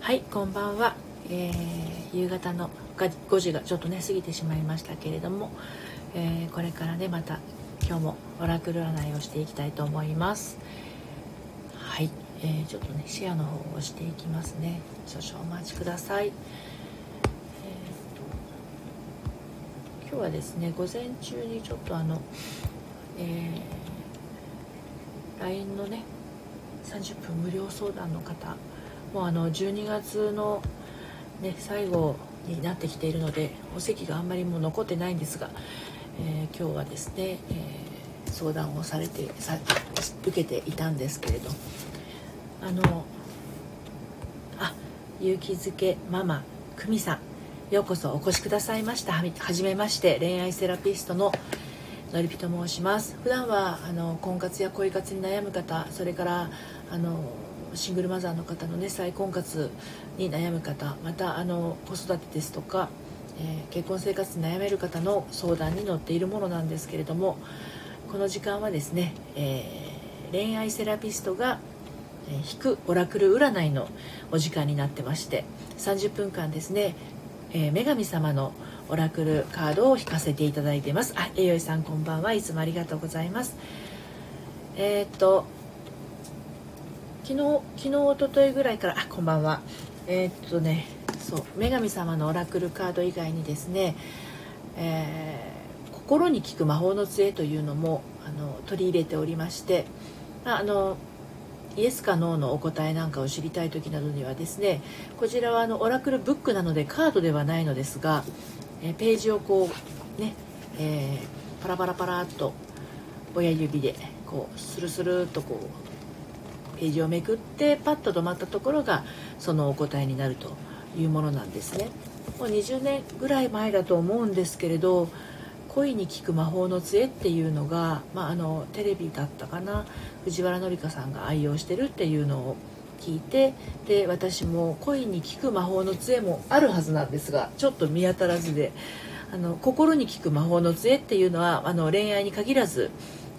はいこんばんは、えー、夕方の5時がちょっとね過ぎてしまいましたけれども、えー、これからねまた今日もオラクル占いをしていきたいと思います。はい、えー、ちょっとねシェアの方をしていきますね。少々お待ちください、えー今日はですね午前中にちょっとあの、えー、LINE のね30分無料相談の方もうあの12月の、ね、最後になってきているのでお席があんまりもう残ってないんですが、えー、今日はですね、えー、相談をされてさ受けていたんですけれど。あのあ勇気づけママ久美さんようこそお越しくださいました。はじめまして恋愛セラピストののりぴと申します。普段はあの婚活や恋活に悩む方それからあのシングルマザーの方のね再婚活に悩む方またあの子育てですとか、えー、結婚生活に悩める方の相談に乗っているものなんですけれどもこの時間はですね、えー、恋愛セラピストが引くオラクル占いのお時間になってまして30分間ですね、えー、女神様のオラクルカードを引かせていただいてます。あ栄養さんこんばんは。いつもありがとうございます。えー、っと昨日昨日一昨日ぐらいからあこんばんは。えー、っとねそう女神様のオラクルカード以外にですね、えー、心に効く魔法の杖というのもあの取り入れておりましてあのイエスかノーのお答えなんかを知りたい時などにはですねこちらはあのオラクルブックなのでカードではないのですが、えページをこうね、えー、パラパラパラっと親指でこうスルスルっとこうページをめくってパッと止まったところがそのお答えになるというものなんですね。もう20年ぐらい前だと思うんですけれど恋に効く魔法の杖っていうのが、まあ、あのテレビだったかな藤原紀香さんが愛用してるっていうのを聞いてで私も恋に効く魔法の杖もあるはずなんですがちょっと見当たらずであの心に効く魔法の杖っていうのはあの恋愛に限らず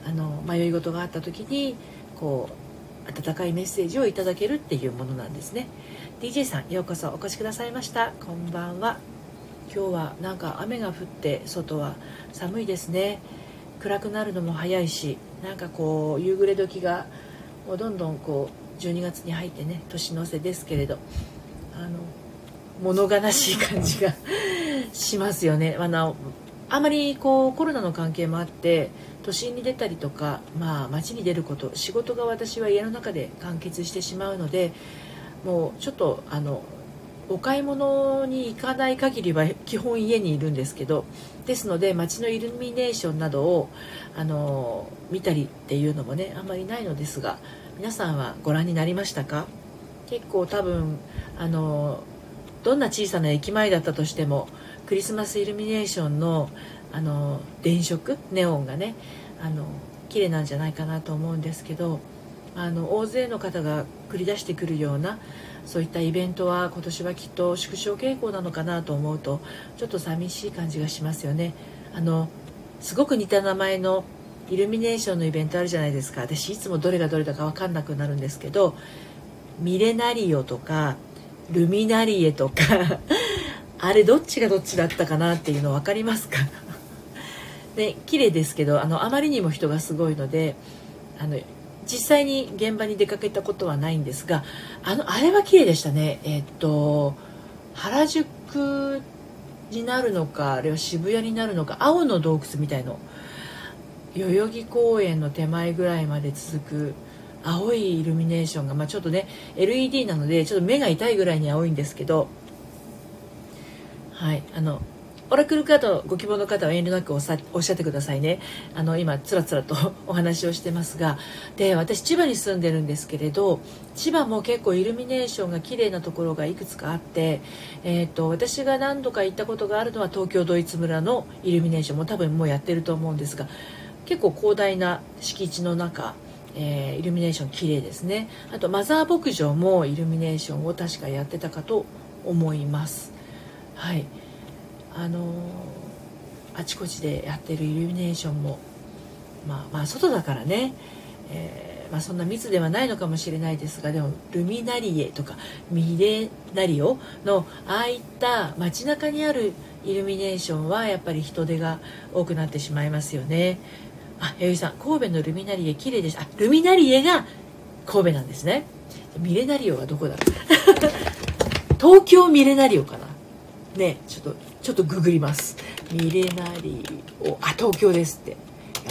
あの迷い事があった時にこう温かいメッセージをいただけるっていうものなんですね。DJ さんようこそお越しくださいました。こんばんは。今日はなんか雨が降って外は寒いですね。暗くなるのも早いしなんかこう夕暮れ時がもうどんどんこう12月に入ってね年の瀬ですけれどあの物悲しい感じがしますよね。あのあまりこうコロナの関係もあって都心に出たりとか、まあ、街に出ること仕事が私は家の中で完結してしまうのでもうちょっとあのお買い物に行かない限りは基本家にいるんですけどですので街のイルミネーションなどをあの見たりっていうのもねあんまりないのですが皆さんはご覧になりましたか？結構多分あのどんな小さな駅前だったとしてもクリスマスイルミネーションのあの電飾ネオンがねあの綺麗なんじゃないかなと思うんですけどあの大勢の方が繰り出してくるようなそういったイベントは今年はきっと縮小傾向なのかなと思うとちょっと寂しい感じがしますよね。あのすごく似た名前のイルミネーションのイベントあるじゃないですか私いつもどれがどれだか分かんなくなるんですけどミレナリオとかルミナリエとかあれどっちがどっちだったかなっていうの分かりますか？で綺麗ですけどあのあまりにも人がすごいのであの実際に現場に出かけたことはないんですがあのあれは綺麗でしたね。えっと原宿になるのかあれは渋谷になるのか青の洞窟みたいの。代々木公園の手前ぐらいまで続く青いイルミネーションが、まあ、ちょっとね LED なのでちょっと目が痛いぐらいに青いんですけどはいあのオラクルカードご希望の方は遠慮なくおっしゃってくださいね。あの今つらつらと お話をしてますが。で私千葉に住んでるんですけれど千葉も結構イルミネーションが綺麗なところがいくつかあって、えーと、私が何度か行ったことがあるのは東京ドイツ村のイルミネーションも多分もうやってると思うんですが結構広大な敷地の中えー、イルミネーション綺麗ですね。あとマザー牧場もイルミネーションを確かやってたかと思います。はい。あのあちこちでやってるイルミネーションもまあまあ外だからね、えまあ、そんな密ではないのかもしれないですがでもルミナリエとかミレナリオのああいった街中にあるイルミネーションはやっぱり人手が多くなってしまいますよね。あ弥生さん神戸のルミナリエ綺麗でしたあルミナリエが神戸なんですね。ミレナリオはどこだ？ろ う東京ミレナリオかな。ねちょっとちょっとググります。ミレナリオあ東京ですって。や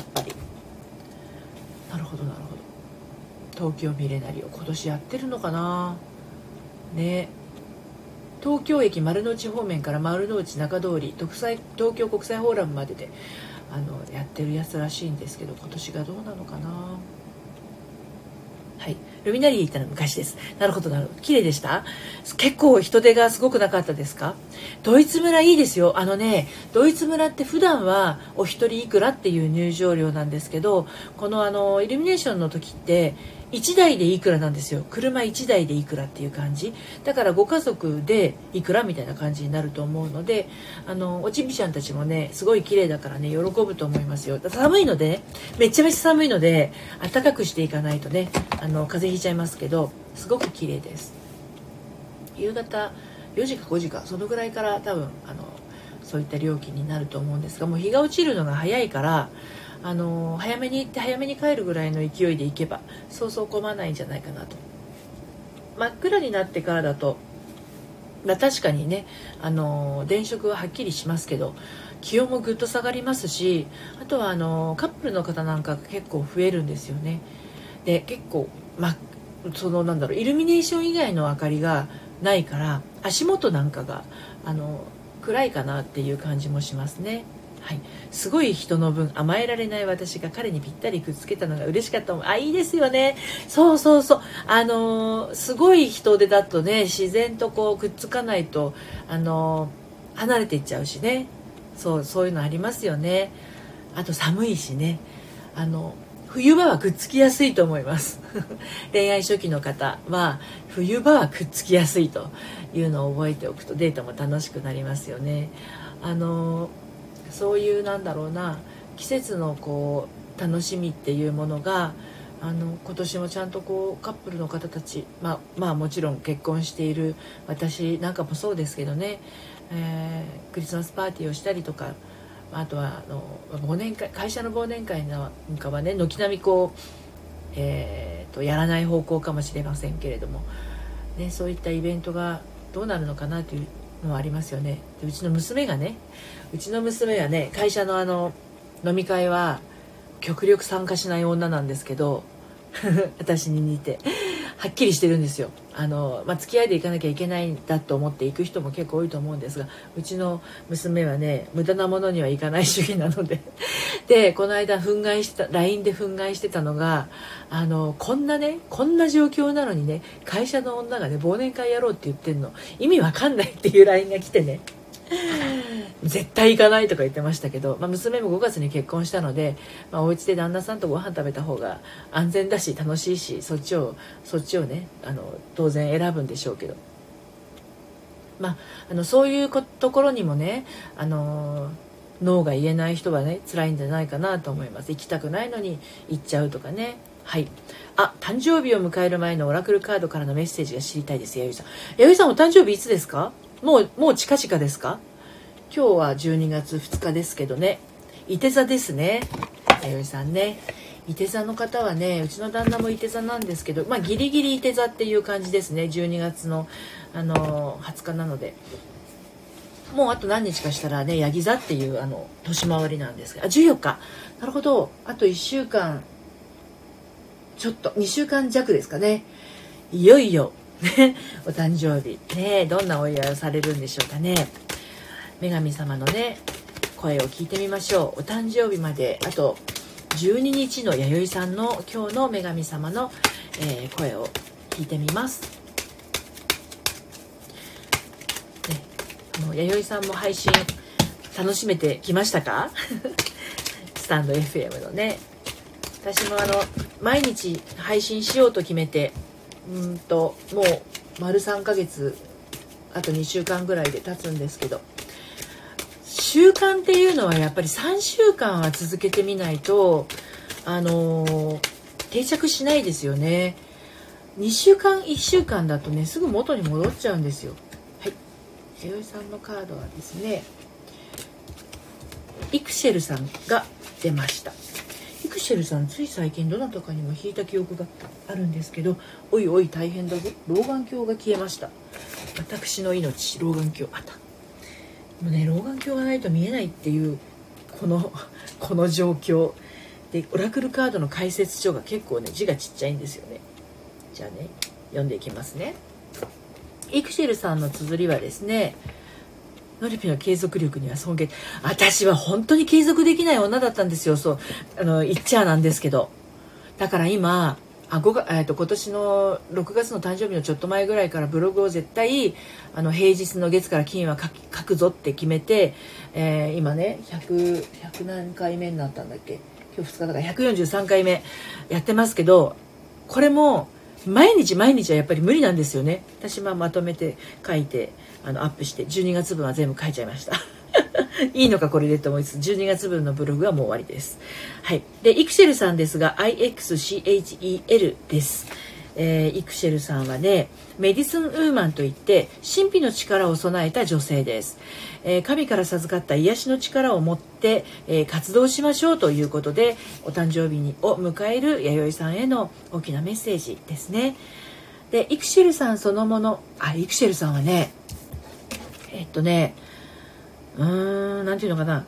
っぱり。なるほどなるほど。東京ミレナリオ今年やってるのかな。ね。東京駅丸の内方面から丸の内中通り東京国際フォーラムまでであのやってるやつらしいんですけど今年がどうなのかな。はい。ルミナリー行ったの昔です。なるほどなるほど。綺麗でした？結構人手がすごくなかったですか？ドイツ村いいですよ。あのねドイツ村って普段はお一人いくらっていう入場料なんですけどこのあのイルミネーションの時って1台でいくらなんですよ。車1台でいくらっていう感じ。だからご家族でいくらみたいな感じになると思うのであのおちびちゃんたちもねすごい綺麗だからね喜ぶと思いますよ。寒いのでねめちゃめちゃ寒いので暖かくしていかないとねあの風邪ひいちゃいますけどすごく綺麗です。夕方4時か5時かそのぐらいから多分あのそういった料金になると思うんですがもう日が落ちるのが早いからあの早めに行って早めに帰るぐらいの勢いで行けばそうそう混まないんじゃないかなと真っ暗になってからだと、まあ、確かにねあの電飾ははっきりしますけど気温もぐっと下がりますしあとはあのカップルの方なんかが結構増えるんですよねで結構、ま、そのなんだろうイルミネーション以外の明かりがないから足元なんかがあの暗いかなっていう感じもしますね。はい、すごい人の分甘えられない私が彼にぴったりくっつけたのが嬉しかった。あいいですよね。そうそうそう。あのー、すごい人手だとね自然とこうくっつかないとあのー、離れていっちゃうしね。そうそういうのありますよね。あと寒いしね。あの冬場はくっつきやすいと思います。恋愛初期の方は冬場はくっつきやすいというのを覚えておくとデートも楽しくなりますよね。あのーそういうなんだろうな季節のこう楽しみっていうものがあの今年もちゃんとこうカップルの方たち、まあ、まあもちろん結婚している私なんかもそうですけどね、えー、クリスマスパーティーをしたりとかあとはあの忘年会会社の忘年会なんかはね軒並みこう、えーと、とやらない方向かもしれませんけれども、ね、そういったイベントがどうなるのかなというのはありますよね。でうちの娘がねうちの娘はね会社のあの飲み会は極力参加しない女なんですけど 私に似てはっきりしてるんですよ。あの、まあ、付き合いで行かなきゃいけないんだと思って行く人も結構多いと思うんですがうちの娘はね無駄なものには行かない主義なので。でこの間憤慨した LINE で憤慨してたのがあのこんなねこんな状況なのにね会社の女がね忘年会やろうって言ってんの。意味わかんないっていう LINE が来てね。絶対行かないとか言ってましたけど、まあ、娘も5月に結婚したので、まあ、お家で旦那さんとご飯食べた方が安全だし楽しいしそっちをそっちをねあの当然選ぶんでしょうけど、まあ、あのそういうところにもねあの脳が言えない人はね辛いんじゃないかなと思います。行きたくないのに行っちゃうとかね。はい。あ誕生日を迎える前のオラクルカードからのメッセージが知りたいです。弥生さん。弥生さんお誕生日いつですか？もうもう近々ですか？今日は12月2日ですけどね。伊手座ですね。弥生さんね。伊手座の方はねうちの旦那も伊手座なんですけどまあギリギリ伊手座っていう感じですね。12月のあの20日なので。もうあと何日かしたらねヤギ座っていうあの年回りなんですが。あ14日。なるほど。あと1週間ちょっと2週間弱ですかね。いよいよね お誕生日ねどんなお祝いをされるんでしょうかね。女神様のね声を聞いてみましょう。お誕生日まであと12日の弥生さんの今日の女神様の、えー、声を聞いてみます、ね、あの弥生さんも配信楽しめてきましたか？スタンド FM のね。私もあの毎日配信しようと決めてうんともう丸3ヶ月あと2週間ぐらいで経つんですけど習慣っていうのはやっぱり3週間は続けてみないとあのー、定着しないですよね。2週間1週間だとねすぐ元に戻っちゃうんですよ。はい。弥生さんのカードはですねイクシェルさんが出ました。イシェルさんつい最近どなたかにも引いた記憶があるんですけどおいおい大変だぞ。老眼鏡が消えました。私の命老眼鏡。あった。もうね老眼鏡がないと見えないっていうこの この状況。でオラクルカードの解説書が結構ね字がちっちゃいんですよね。じゃあね読んでいきますね。イクシェルさんの綴りはですねノリピの継続力には尊敬。私は本当に継続できない女だったんですよ。そう。あの言っちゃなんですけど。だから今あ5月、えーと、今年の6月の誕生日のちょっと前ぐらいからブログを絶対あの平日の月から金は書書くぞって決めて、えー、今ね 100, 100何回目になったんだっけ？今日2日だから143回目やってますけどこれも毎日毎日はやっぱり無理なんですよね。私はまとめて書いて。あのアップして12月分は全部書いちゃいました。いいのかこれでと思いつつ12月分のブログはもう終わりです。はい。でイクシェルさんですが IXCHEL です。えー、イクシェルさんはねメディスンウーマンといって神秘の力を備えた女性です、えー、神から授かった癒しの力を持って、えー、活動しましょうということでお誕生日にを迎える弥生さんへの大きなメッセージですね。でイクシェルさんそのものあイクシェルさんはねえっとねうーん何て言うのかな。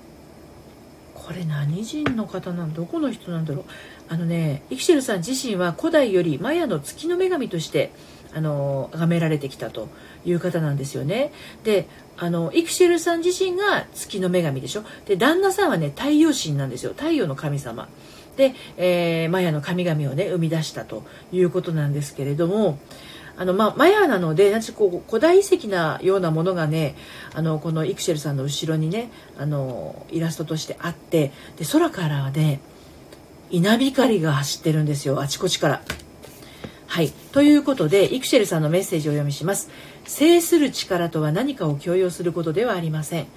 これ何人の方なんどこの人なんだろう。あのねイクシェルさん自身は古代よりマヤの月の女神としてあの崇められてきたという方なんですよね。であのイクシェルさん自身が月の女神でしょ。で旦那さんはね太陽神なんですよ。太陽の神様。で、えー、マヤの神々をね生み出したということなんですけれどもあの、まあ、マヤなのでなんこう古代遺跡なようなものがねあのこのイクシェルさんの後ろにねあのイラストとしてあってで空からはね稲光が走ってるんですよあちこちから。はい。ということで、イクシェルさんのメッセージを読みします。制する力とは何かを強要することではありません。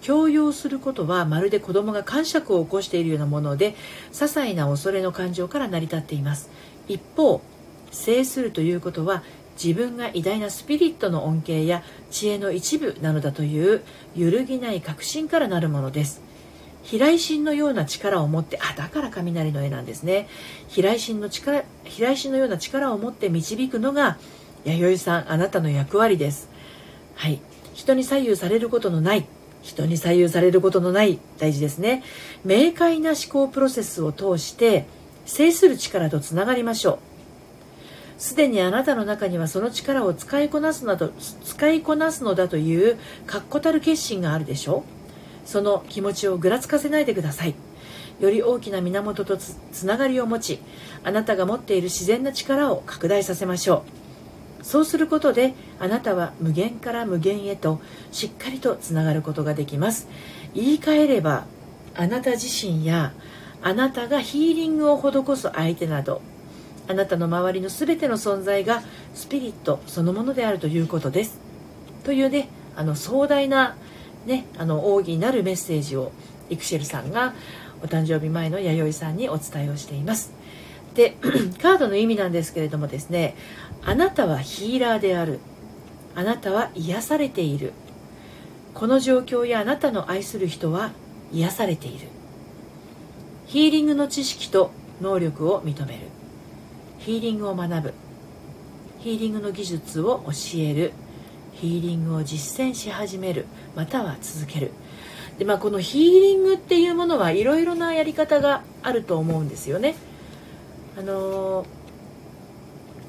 強要することはまるで子供が感触を起こしているようなもので、些細な恐れの感情から成り立っています。一方、制するということは自分が偉大なスピリットの恩恵や知恵の一部なのだという揺るぎない確信からなるものです。飛来神のような力を持ってあだから雷の絵なんですね。飛来神の力飛来神のような力を持って導くのが弥生さんあなたの役割です。はい。人に左右されることのない。人に左右されることのない。大事ですね。明快な思考プロセスを通して制する力とつながりましょう。すでにあなたの中にはその力を使いこなすなど使いこなすのだという確固たる決心があるでしょう。その気持ちをぐらつかせないでください。より大きな源とつながりを持ちあなたが持っている自然な力を拡大させましょう。そうすることであなたは無限から無限へとしっかりとつながることができます。言い換えればあなた自身やあなたがヒーリングを施す相手などあなたの周りの全ての存在がスピリットそのものであるということです。というねあの壮大な、ね、あの奥義になるメッセージをイクシェルさんがお誕生日前の弥生さんにお伝えをしています。で カードの意味なんですけれどもですねあなたはヒーラーである。あなたは癒されている。この状況やあなたの愛する人は癒されている。ヒーリングの知識と能力を認める。ヒーリングを学ぶ。ヒーリングの技術を教える。ヒーリングを実践し始める。または続ける。で、まあ、このヒーリングっていうものはいろいろなやり方があると思うんですよね。あの、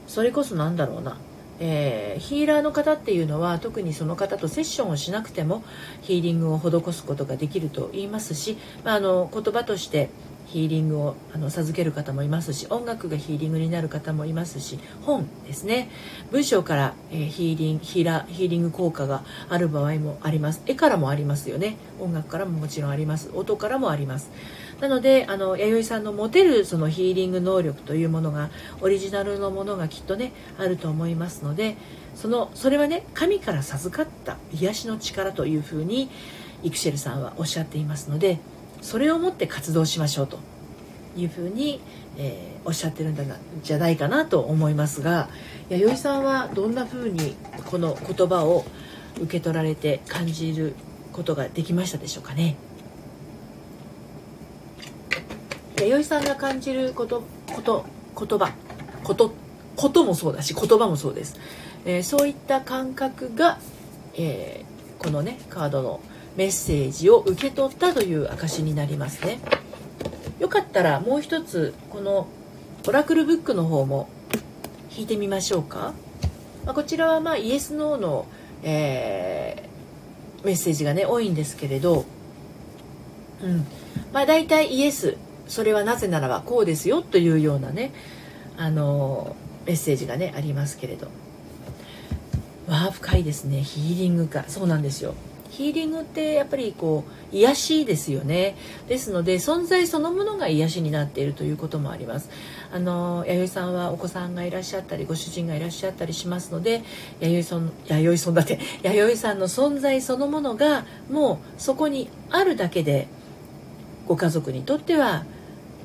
それこそなんだろうな。えー、ヒーラーの方っていうのは特にその方とセッションをしなくてもヒーリングを施すことができると言いますし、まあ、あの言葉としてヒーリングをあの授ける方もいますし音楽がヒーリングになる方もいますし本ですね。文章から、えー、ヒーリンヒラヒーリング効果がある場合もあります。絵からもありますよね。音楽からももちろんあります。音からもあります。なのであの弥生さんの持てるそのヒーリング能力というものがオリジナルのものがきっとねあると思いますのでそのそれはね神から授かった癒しの力というふうにイクシェルさんはおっしゃっていますのでそれをもって活動しましょうと。いうふうに、えー、おっしゃってるんだなじゃないかなと思いますが弥生さんはどんなふうにこの言葉を受け取られて感じることができましたでしょうかね。弥生さんが感じることこと言葉ことこともそうだし言葉もそうです、えー、そういった感覚が、えー、このねカードのメッセージを受け取ったという証になりますね。よかったらもう一つこのオラクルブックの方も引いてみましょうか、まあ、こちらはまあイエス・ノーの、えー、メッセージがね多いんですけれど、うん。まあ、大体イエスそれはなぜならばこうですよというようなねあのメッセージがねありますけれど。わあ深いですね。ヒーリングか。そうなんですよ。ヒーリングってやっぱりこう癒しですよね。ですので存在そのものが癒しになっているということもあります。あの弥生さんはお子さんがいらっしゃったりご主人がいらっしゃったりしますので弥生さん弥生さんだって 弥生さんの存在そのものがもうそこにあるだけでご家族にとっては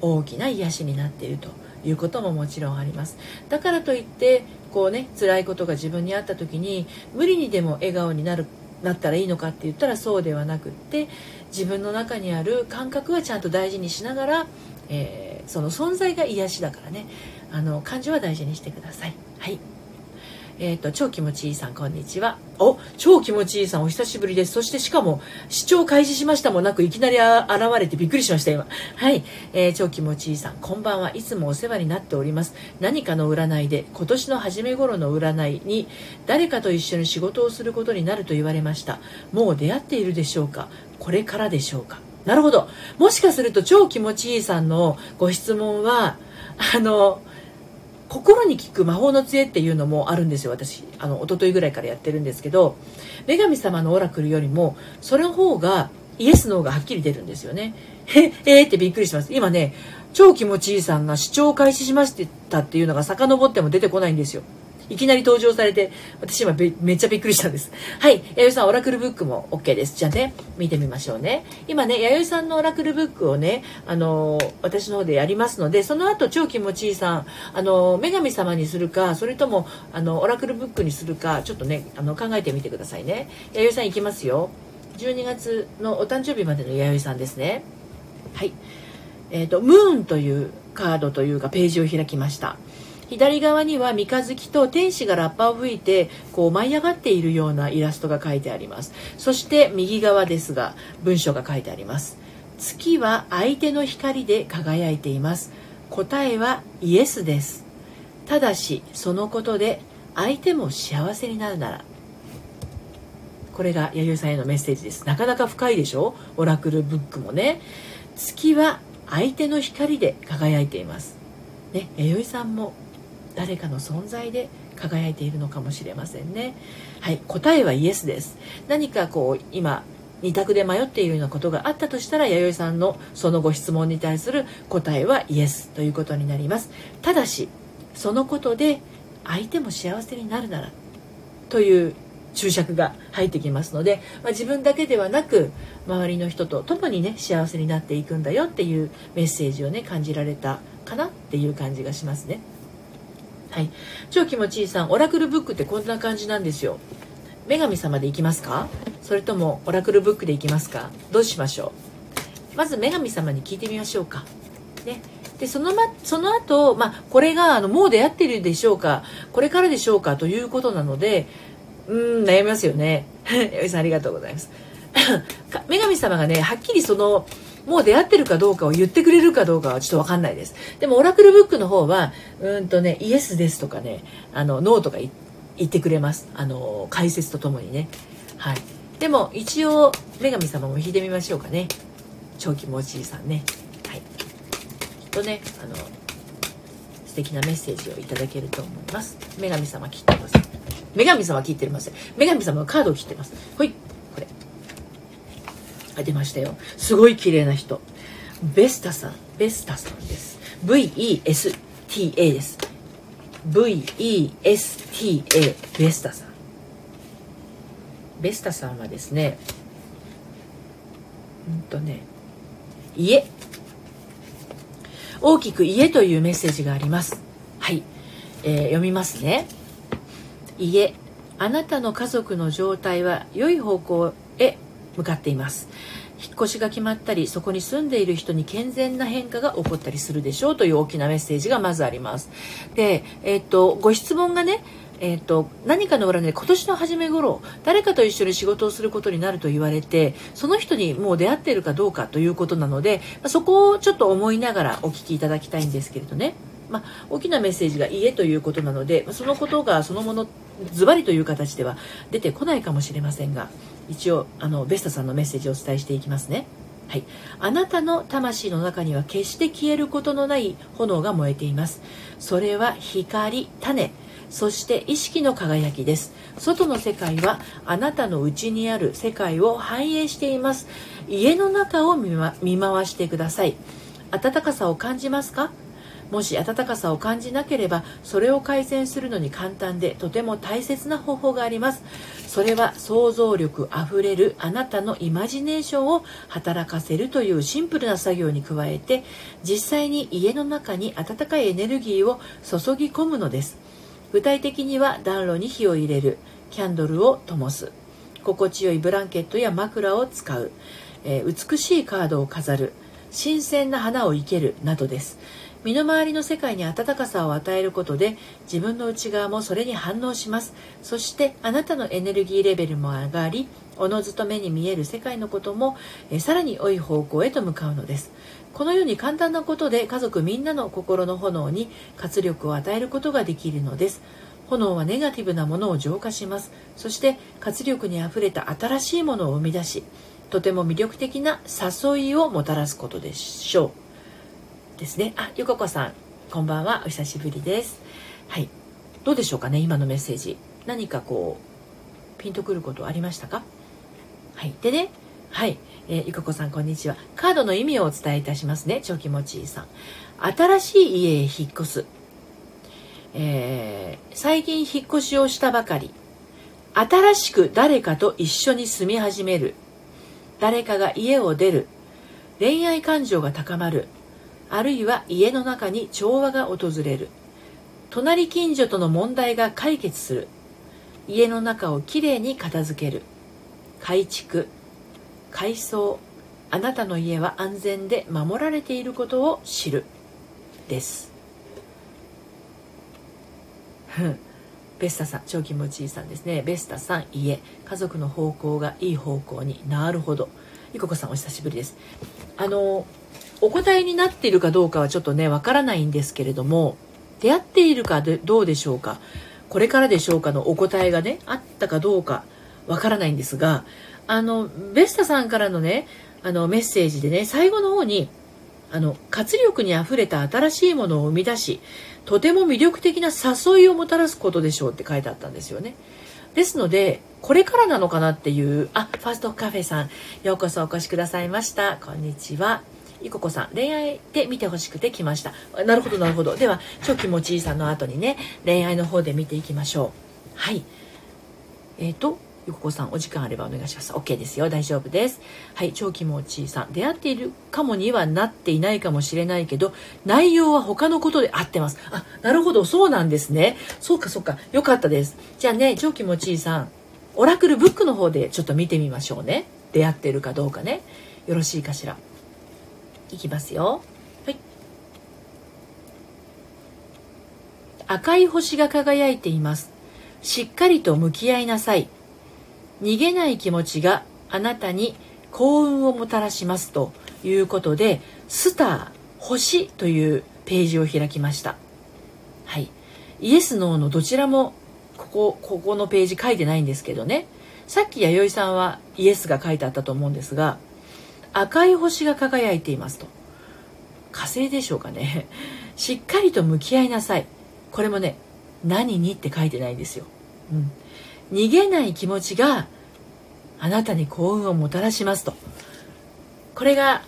大きな癒しになっているということももちろんあります。だからといってこうね辛いことが自分にあった時に無理にでも笑顔になるなったらいいのかって言ったらそうではなくって自分の中にある感覚はちゃんと大事にしながら、えー、その存在が癒しだからねあの感情は大事にしてください。はいえっ、ー、と、超気持ちいいさん、こんにちは。お、超気持ちいいさん、お久しぶりです。そしてしかも、視聴開始しましたもなく、いきなり現れてびっくりしました、今。はい。えー、超気持ちいいさん、こんばんは。いつもお世話になっております。何かの占いで、今年の初め頃の占いに、誰かと一緒に仕事をすることになると言われました。もう出会っているでしょうか？これからでしょうか？なるほど。もしかすると、超気持ちいいさんのご質問は、あの、心に効く魔法の杖っていうのもあるんですよ私。あの一昨日ぐらいからやってるんですけど女神様のオラクルよりもそれの方がイエスの方がはっきり出るんですよね。ええー、ってびっくりします。今ね超気持ちいいさんが視聴開始しましたっていうのが遡っても出てこないんですよ。いきなり登場されて、私今めっちゃびっくりしたんです。はい。弥生さん、オラクルブックも OK です。じゃあね、見てみましょうね。今ね、弥生さんのオラクルブックをね、あのー、私の方でやりますので、その後、超気持ちいいさん、あのー、女神様にするか、それとも、あの、オラクルブックにするか、ちょっとね、あの、考えてみてくださいね。弥生さん行きますよ。12月のお誕生日までの弥生さんですね。はい。えっ、ー、と、ムーンというカードというか、ページを開きました。左側には三日月と天使がラッパを吹いてこう舞い上がっているようなイラストが書いてあります。そして右側ですが文章が書いてあります。月は相手の光で輝いています。答えはイエスです。ただしそのことで相手も幸せになるなら。これが弥生さんへのメッセージです。なかなか深いでしょ？オラクルブックもね。月は相手の光で輝いています。ね弥生さんも誰かの存在で輝いているのかもしれませんね。はい答えはイエスです。何かこう今二択で迷っているようなことがあったとしたら弥生さんのそのご質問に対する答えはイエスということになります。ただしそのことで相手も幸せになるならという注釈が入ってきますので、まあ、自分だけではなく周りの人と共にね幸せになっていくんだよっていうメッセージをね感じられたかなっていう感じがしますね。はい。超気持ちいいさん、オラクルブックってこんな感じなんですよ。女神様でいきますか？それともオラクルブックでいきますか？どうしましょう？まず女神様に聞いてみましょうか。ね。で、そのま、その後、まあ、これが、あの、もう出会ってるでしょうか？これからでしょうか？ということなので、うん、悩みますよね。よいさんありがとうございます。女神様がね、はっきりその、もう出会ってるかどうかを言ってくれるかどうかはちょっとわかんないです。でもオラクルブックの方は、うんとね、イエスですとかね、あの、ノーとか言ってくれます。あの、解説とともにね。はい。でも一応、女神様も引いてみましょうかね。超気持ちさんね。はい。きっとね、あの、素敵なメッセージをいただけると思います。女神様切ってます。女神様切ってません。女神様カードを切ってます。ほい。あ出ましたよ。すごい綺麗な人。ベスタさん。ベスタさんです。VESTA です。VESTA ベスタさん。ベスタさんはですねうんとね家。大きく家というメッセージがあります。はい、えー、読みますね。家。あなたの家族の状態は良い方向向かっています。引っ越しが決まったりそこに住んでいる人に健全な変化が起こったりするでしょうという大きなメッセージがまずあります。で、えー、っとご質問がねえーと、何かの裏で今年の初め頃誰かと一緒に仕事をすることになると言われてその人にもう出会っているかどうかということなので、まそこをちょっと思いながらお聞きいただきたいんですけれどね、まあ、大きなメッセージが家ということなのでそのことがそのものズバリという形では出てこないかもしれませんが一応あのベスタさんのメッセージをお伝えしていきますね。はい、あなたの魂の中には決して消えることのない炎が燃えています。それは光種。そして意識の輝きです。外の世界はあなたの内にある世界を反映しています。家の中を見,、見回してください。暖かさを感じますか？もし暖かさを感じなければそれを改善するのに簡単でとても大切な方法があります。それは想像力あふれるあなたのイマジネーションを働かせるというシンプルな作業に加えて実際に家の中に暖かいエネルギーを注ぎ込むのです。具体的には暖炉に火を入れるキャンドルを灯す。心地よいブランケットや枕を使う、えー、美しいカードを飾る。新鮮な花を生けるなどです。身の回りの世界に温かさを与えることで自分の内側もそれに反応します。そしてあなたのエネルギーレベルも上がりおのずと目に見える世界のこともえさらに良い方向へと向かうのです。このように簡単なことで家族みんなの心の炎に活力を与えることができるのです。炎はネガティブなものを浄化します。そして活力にあふれた新しいものを生み出しとても魅力的な誘いをもたらすことでしょう。ですね。あゆここさんこんばんは。お久しぶりです。はい。どうでしょうかね今のメッセージ。何かこうピンとくることありましたか？はい。でねはい、えー、ゆここさんこんにちは。カードの意味をお伝えいたしますね。超気持ちいいさん。新しい家へ引っ越す。えー、最近引っ越しをしたばかり。新しく誰かと一緒に住み始める。誰かが家を出る。恋愛感情が高まる。あるいは家の中に調和が訪れる。隣近所との問題が解決する。家の中をきれいに片付ける。改築。改装。あなたの家は安全で守られていることを知る。です。ベスタさん超気持ちいいさんですね。ベスタさん家。家族の方向がいい方向に。なるほど。いここさんお久しぶりです。あのお答えになっているかどうかはちょっとねわからないんですけれども出会っているかどうでしょうか？これからでしょうかのお答えがねあったかどうかわからないんですがあのベスタさんからのねあのメッセージでね最後の方にあの活力にあふれた新しいものを生み出しとても魅力的な誘いをもたらすことでしょうって書いてあったんですよね。ですのでこれからなのかなっていうあファーストカフェさんようこそお越しくださいました。こんにちは。いここさん恋愛で見てほしくて来ました。なるほどなるほど。では超気持ちいいさんの後にね恋愛の方で見ていきましょう。はい。えっ、ー、とゆここさんお時間あればお願いします。OK ですよ。大丈夫です。はい。超気持ちいいさん出会っているかもにはなっていないかもしれないけど内容は他のことで合ってます。あなるほど。そうなんですね。そうかそうか。よかったです。じゃあね超気持ちいいさんオラクルブックの方でちょっと見てみましょうね。出会っているかどうかね。よろしいかしら。いきますよ。はい。赤い星が輝いています。しっかりと向き合いなさい。逃げない気持ちがあなたに幸運をもたらしますということでスター星というページを開きました。はい。イエスノーのどちらもここここのページ書いてないんですけどね。さっき弥生さんはイエスが書いてあったと思うんですが赤い星が輝いていますと。火星でしょうかね。しっかりと向き合いなさい。これもね何にって書いてないんですよ、うん、逃げない気持ちがあなたに幸運をもたらしますと。これが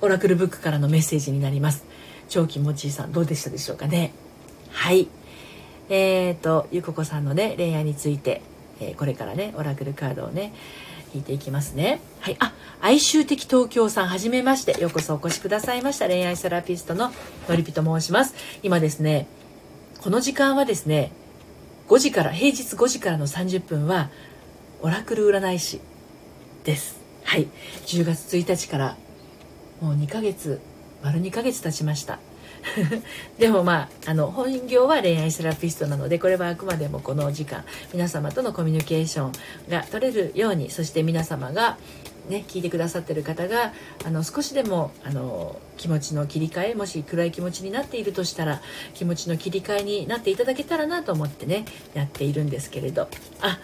オラクルブックからのメッセージになります。超気持ちいいさんどうでしたでしょうかね。はい。えーとゆここさんのね恋愛について、えー、これからねオラクルカードをね引いていきますね。はい。あ哀愁的東京さんはじめまして。ようこそお越しくださいました。恋愛セラピストののりぴと申します。今ですねこの時間はですね5時から平日5時からの30分はオラクル占い師です。はい。10月1日からもう2ヶ月丸2ヶ月経ちました。でもまああの本業は恋愛セラピストなのでこれはあくまでもこの時間皆様とのコミュニケーションが取れるようにそして皆様がね、聞いてくださってる方があの少しでもあの気持ちの切り替えもし暗い気持ちになっているとしたら気持ちの切り替えになっていただけたらなと思ってねやっているんですけれど。あ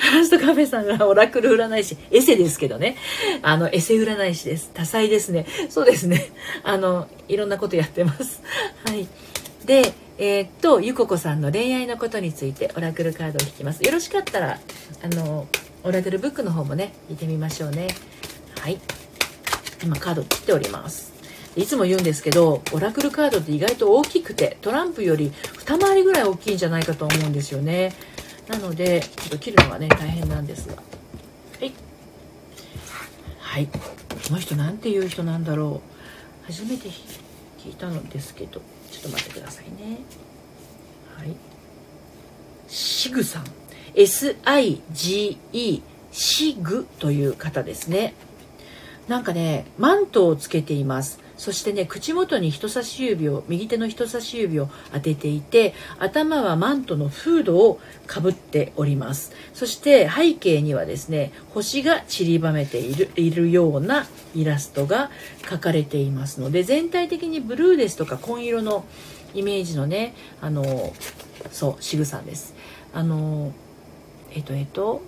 ファーストカフェさんがオラクル占い師、エセですけどね。あの、エセ占い師です。多彩ですね。そうですね。あの、いろんなことやってます。はい。で、えー、っと、ゆここさんの恋愛のことについてオラクルカードを引きます。よろしかったら、あの、オラクルブックの方もね、引いてみましょうね。はい。今カード切っております。いつも言うんですけど、オラクルカードって意外と大きくて、トランプより二回りぐらい大きいんじゃないかと思うんですよね。なのでちょっと切るのはね大変なんですが。はい。はい。この人なんていう人なんだろう。初めて聞いたのですけど。ちょっと待ってくださいね。はい。シグさん。SIGE シグという方ですね。なんかねマントをつけています。そしてね口元に人差し指を右手の人差し指を当てていて頭はマントのフードをかぶっております。そして背景にはですね星が散りばめているいるようなイラストが描かれていますので全体的にブルーですとか紺色のイメージのねあのそう仕草です。あのえっとえっと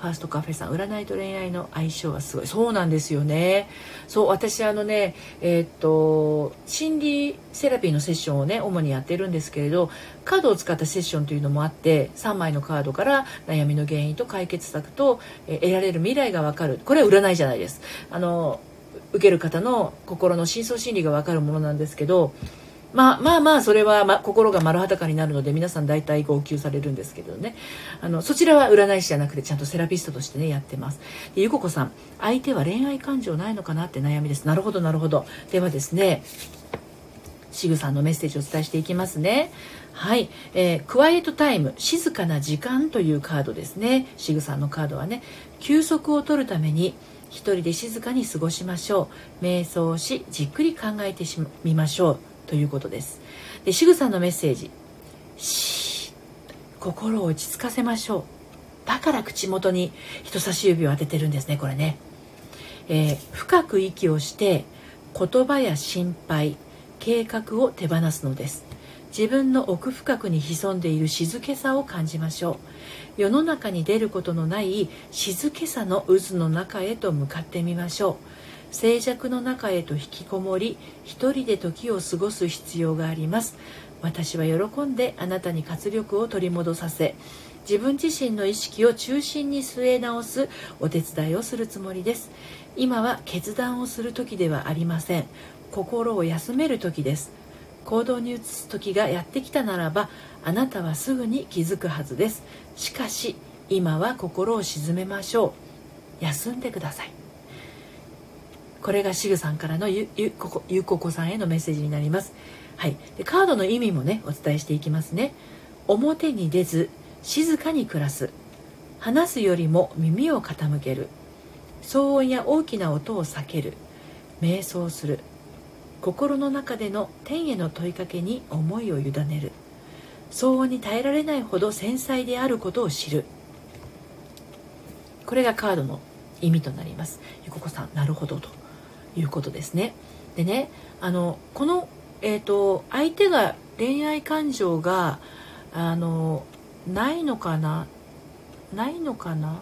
ファーストカフェさん占いと恋愛の相性はすごい。そうなんですよね。そう私あのねえー、っと心理セラピーのセッションをね主にやってるんですけれどカードを使ったセッションというのもあって3枚のカードから悩みの原因と解決策と、え得られる未来がわかる。これは占いじゃないです。あの受ける方の心の深層心理がわかるものなんですけどまあまあまあそれは、ま、心が丸裸になるので皆さん大体号泣されるんですけどね。あのそちらは占い師じゃなくてちゃんとセラピストとしてねやってます。でゆここさん相手は恋愛感情ないのかなって悩みです。なるほどなるほど。ではですねシグさんのメッセージをお伝えしていきますね。はい、えー、クワイエットタイム静かな時間というカードですね。シグさんのカードはね休息を取るために一人で静かに過ごしましょう。瞑想しじっくり考えてみましょう。ということです。でシグさんのメッセージ。心を落ち着かせましょう。だから口元に人差し指を当ててるんですねこれね、えー、深く息をして言葉や心配計画を手放すのです。自分の奥深くに潜んでいる静けさを感じましょう。世の中に出ることのない静けさの渦の中へと向かってみましょう。静寂の中へと引きこもり一人で時を過ごす必要があります。私は喜んであなたに活力を取り戻させ自分自身の意識を中心に据え直すお手伝いをするつもりです。今は決断をする時ではありません。心を休める時です。行動に移す時がやってきたならばあなたはすぐに気づくはずです。しかし今は心を鎮めましょう。休んでください。これがシグさんからのゆゆここゆここさんへのメッセージになります。はい、でカードの意味もねお伝えしていきますね。表に出ず静かに暮らす。話すよりも耳を傾ける。騒音や大きな音を避ける。瞑想する。心の中での天への問いかけに思いを委ねる。騒音に耐えられないほど繊細であることを知る。これがカードの意味となります。ゆここさんなるほどと。いうことですね。でねあのこの、えーと、相手が恋愛感情があのないのかな？ないのかな？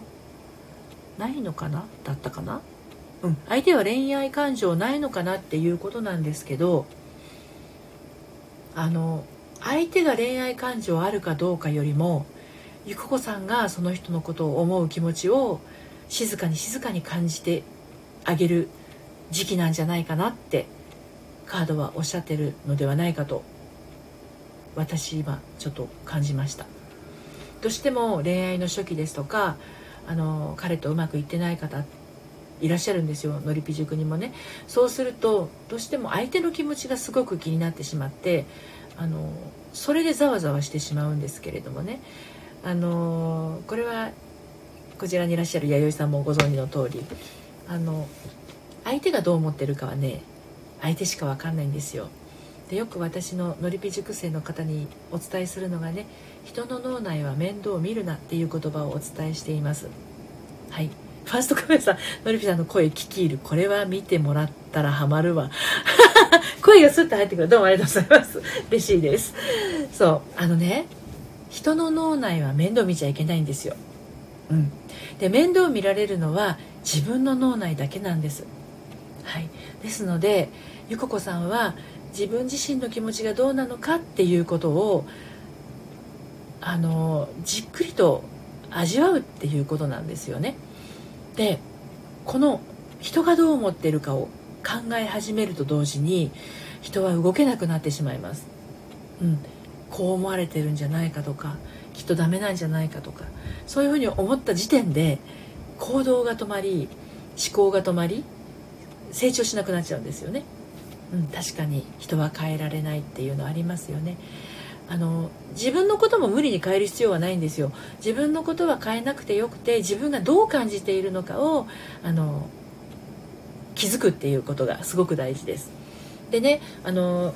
ないのかな？だったかな？うん、相手は恋愛感情ないのかなっていうことなんですけどあの相手が恋愛感情あるかどうかよりもゆく子さんがその人のことを思う気持ちを静かに静かに感じてあげる時期なんじゃないかなってカードはおっしゃってるのではないかと私今ちょっと感じました。どうしても恋愛の初期ですとかあの彼とうまくいってない方いらっしゃるんですよ。のりぴ塾にもね。そうするとどうしても相手の気持ちがすごく気になってしまってあのそれでざわざわしてしまうんですけれどもね。あのこれはこちらにいらっしゃる弥生さんもご存知の通りあの相手がどう思ってるかはね相手しか分かんないんですよ。でよく私ののりぴ塾生の方にお伝えするのがね人の脳内は面倒を見るなっていう言葉をお伝えしています。はい。ファーストカメラさんのりぴさんの声聞き入る。これは見てもらったらハマるわ。声がスッと入ってくる。どうもありがとうございます。嬉しいです。そう。あのね人の脳内は面倒見ちゃいけないんですよ。うん。で面倒見られるのは自分の脳内だけなんです。はいですのでゆここさんは自分自身の気持ちがどうなのかっていうことをあのじっくりと味わうっていうことなんですよね。でこの人がどう思ってるかを考え始めると同時に人は動けなくなってしまいます。うん、こう思われてるんじゃないかとかきっとダメなんじゃないかとかそういうふうに思った時点で行動が止まり思考が止まり成長しなくなっちゃうんですよね。うん、確かに人は変えられないっていうのありますよね。あの自分のことも無理に変える必要はないんですよ自分のことは変えなくてよくて自分がどう感じているのかをあの気づくっていうことがすごく大事ですでねあの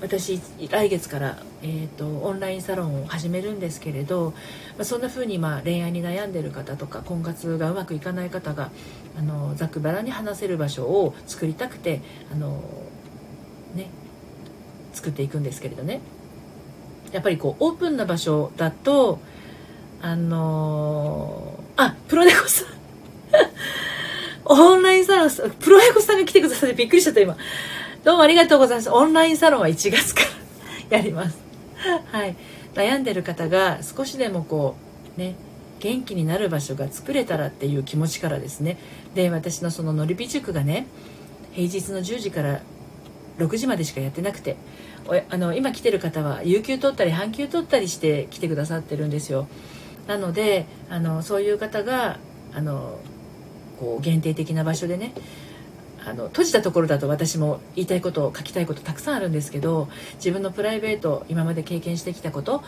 私来月から、えーと、オンラインサロンを始めるんですけれど、まあ、そんな風にまあ恋愛に悩んでる方とか婚活がうまくいかない方があのざくばらに話せる場所を作りたくてあのね作っていくんですけれどね。やっぱりこうオープンな場所だとあのー、あプロネコさん。オンラインサロンプロネコさんが来てくださってびっくりしちゃった今。どうもありがとうございます。オンラインサロンは1月から やります。はい。悩んでる方が少しでもこうね元気になる場所が作れたらっていう気持ちからですね。で私のそののりび塾がね平日の10時から6時までしかやってなくてあの今来てる方は有給取ったり半休取ったりして来てくださってるんですよ。なのであのそういう方があのこう限定的な場所でねあの閉じたところだと私も言いたいこと書きたいことたくさんあるんですけど自分のプライベート今まで経験してきたこと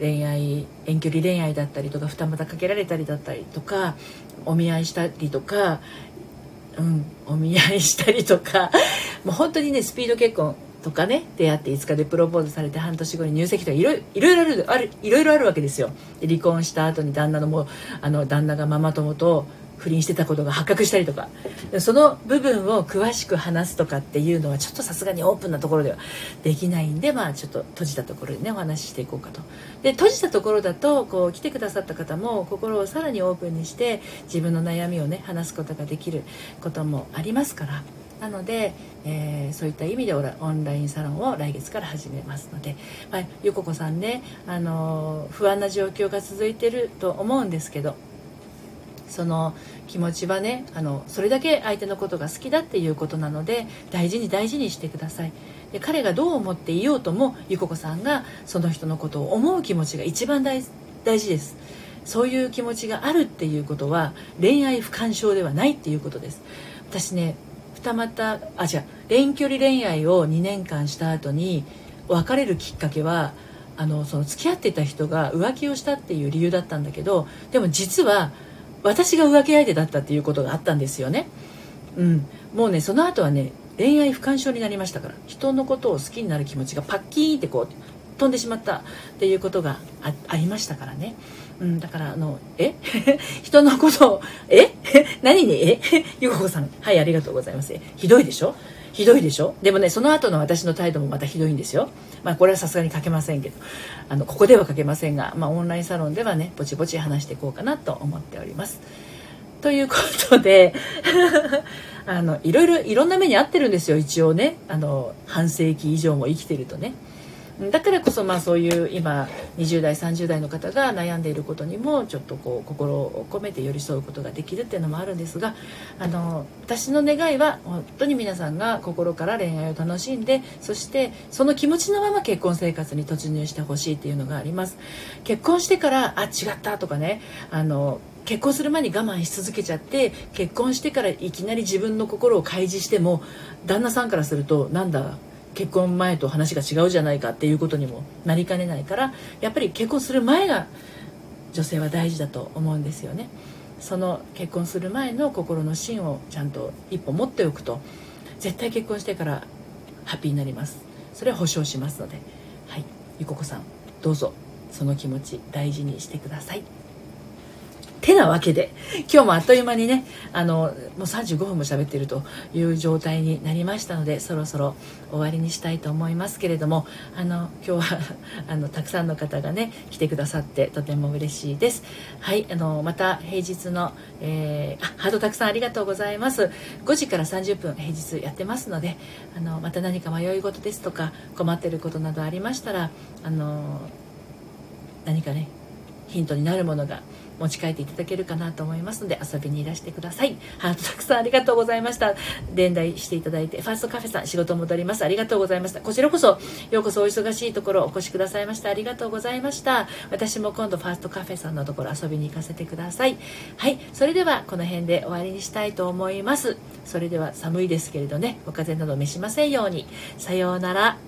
恋愛遠距離恋愛だったりとか二股かけられたりだったりとかお見合いしたりとかうん、お見合いしたりとかもう本当にねスピード結婚とかね出会って5日でプロポーズされて半年後に入籍とかいろいろあるあるいろいろあるわけですよ。離婚した後に旦那のもあの旦那がママ友と不倫してたことが発覚したりとか。その部分を詳しく話すとかっていうのはちょっとさすがにオープンなところではできないんでまあちょっと閉じたところでねお話ししていこうかと。で閉じたところだとこう来てくださった方も心をさらにオープンにして自分の悩みをね話すことができることもありますから。なので、えー、そういった意味でオンラインサロンを来月から始めますので、まあ、ゆここさんね、あの不安な状況が続いてると思うんですけどその気持ちはねあのそれだけ相手のことが好きだっていうことなので大事に大事にしてください。で彼がどう思っていようともゆここさんがその人のことを思う気持ちが一番大事です。そういう気持ちがあるっていうことは恋愛不干渉ではないっていうことです。私ね二股あじゃ遠距離恋愛を2年間した後に別れるきっかけはあのその付き合ってた人が浮気をしたっていう理由だったんだけどでも実は私が浮気相手だったっていうことがあったんですよね。うん、もうねその後はね恋愛不干渉になりましたから。人のことを好きになる気持ちがパッキーンってこう飛んでしまった。っていうことがありましたからね。うん、だからあのえ？人のことをえ？何にえ？ゆここさん。はいありがとうございます。ひどいでしょ？ひどいでしょ？でもねその後の私の態度もまたひどいんですよ。まあこれはさすがに書けませんけど。あのここでは書けませんが、まあ、オンラインサロンではねぼちぼち話していこうかなと思っております。ということで あのいろいろいろんな目に遭ってるんですよ一応ね。あの半世紀以上も生きてるとね。だからこそまあそういう今20代30代の方が悩んでいることにもちょっとこう心を込めて寄り添うことができるっていうのもあるんですがあの私の願いは本当に皆さんが心から恋愛を楽しんでそしてその気持ちのまま結婚生活に突入してほしいっていうのがあります。結婚してからあ違ったとかねあの結婚する前に我慢し続けちゃって結婚してからいきなり自分の心を開示しても旦那さんからするとなんだ結婚前と話が違うじゃないかっていうことにもなりかねないからやっぱり結婚する前が女性は大事だと思うんですよね。その結婚する前の心の芯をちゃんと一歩持っておくと絶対結婚してからハッピーになります。それは保証しますので。はい。ゆここさんどうぞその気持ち大事にしてください。てなわけで。今日もあっという間にねあのもう35分も喋っているという状態になりましたのでそろそろ終わりにしたいと思いますけれどもあの今日は あのたくさんの方がね来てくださってとても嬉しいです。はいあのまた平日の、えー、あハートたくさんありがとうございます。5時から30分平日やってますのであのまた何か迷い事ですとか困ってることなどありましたらあの何かねヒントになるものが持ち帰っていただけるかなと思いますので遊びにいらしてください。ハートたくさんありがとうございました。伝来していただいて。ファーストカフェさん仕事戻りますありがとうございました。こちらこそようこそお忙しいところお越しくださいました。ありがとうございました。私も今度ファーストカフェさんのところ遊びに行かせてください。はい。それではこの辺で終わりにしたいと思います。それでは寒いですけれどね。お風邪など召しませんように。さようなら。